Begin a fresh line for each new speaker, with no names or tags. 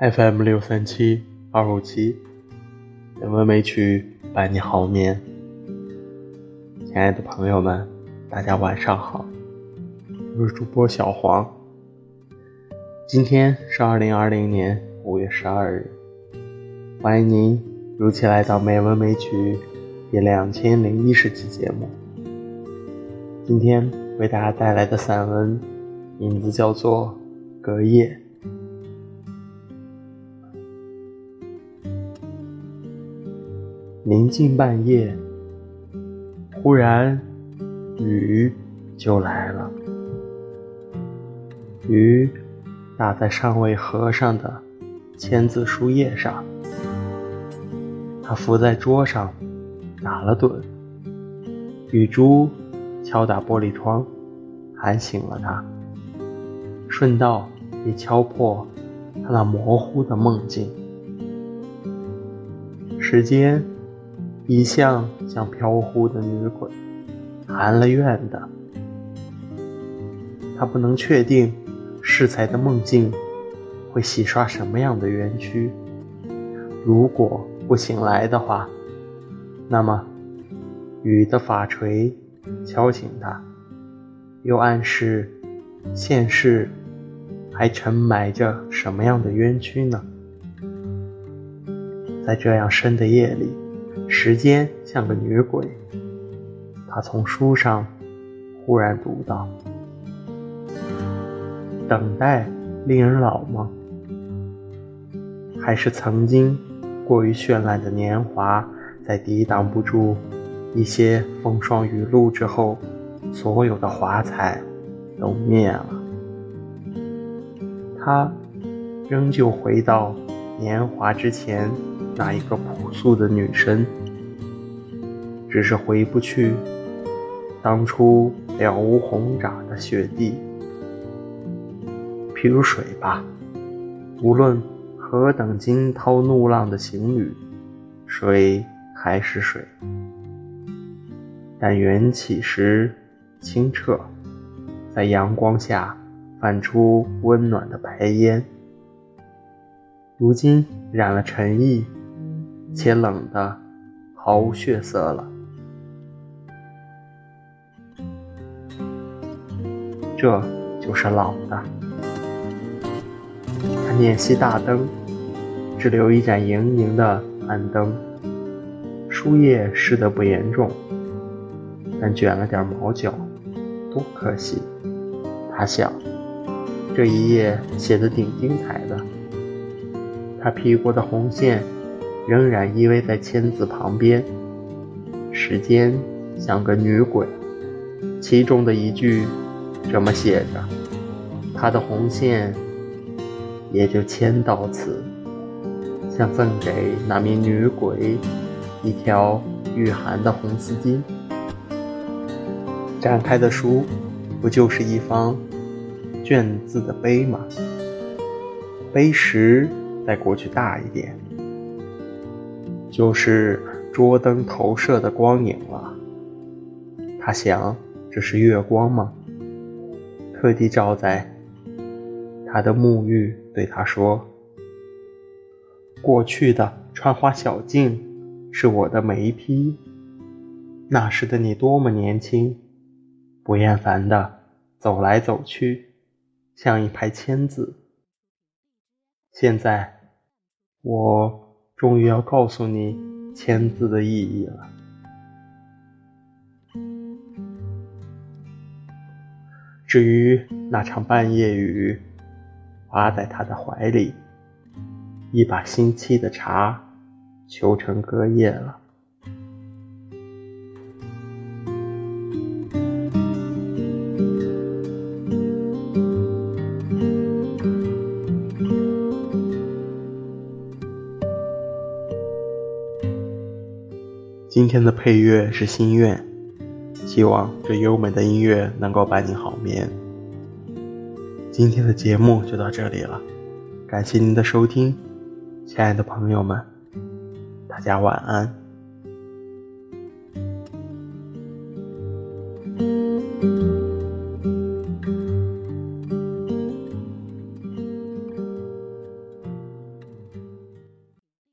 FM 六三七二五七，人文美曲伴你好眠。亲爱的朋友们，大家晚上好，我是主播小黄。今天是二零二零年五月十二日，欢迎您如期来到《美文美曲》第两千零一十期节目。今天为大家带来的散文，名字叫做《隔夜》。临近半夜，忽然雨就来了。雨打在尚未合上的签字书页上，它伏在桌上打了盹。雨珠敲打玻璃窗，喊醒了他，顺道也敲破他那模糊的梦境。时间。一向像飘忽的女鬼，含了怨的。他不能确定适才的梦境会洗刷什么样的冤屈。如果不醒来的话，那么雨的法锤敲醒他，又暗示现世还沉埋着什么样的冤屈呢？在这样深的夜里。时间像个女鬼，他从书上忽然读到：“等待令人老吗？还是曾经过于绚烂的年华，在抵挡不住一些风霜雨露之后，所有的华彩都灭了？他仍旧回到年华之前。”那一个朴素的女生，只是回不去当初了无轰炸的雪地。譬如水吧，无论何等惊涛怒浪的行旅，水还是水。但缘起时清澈，在阳光下泛出温暖的白烟。如今染了尘意。且冷的毫无血色了，这就是老的。他捻熄大灯，只留一盏盈盈的暗灯。书页湿得不严重，但卷了点毛角，多可惜。他想，这一页写的挺精彩的。他屁股的红线。仍然依偎在签字旁边。时间像个女鬼，其中的一句这么写着：“他的红线也就牵到此，想赠给那名女鬼一条御寒的红丝巾。”展开的书不就是一方卷字的碑吗？碑石在过去大一点。就是桌灯投射的光影了。他想，这是月光吗？特地照在他的沐浴，对他说：“过去的川花小径是我的眉批，那时的你多么年轻，不厌烦的走来走去，像一排签字。现在，我。”终于要告诉你签字的意义了。至于那场半夜雨，趴在他的怀里，一把新沏的茶，求成隔夜了。今天的配乐是心愿，希望这优美的音乐能够伴你好眠。今天的节目就到这里了，感谢您的收听，亲爱的朋友们，大家晚安。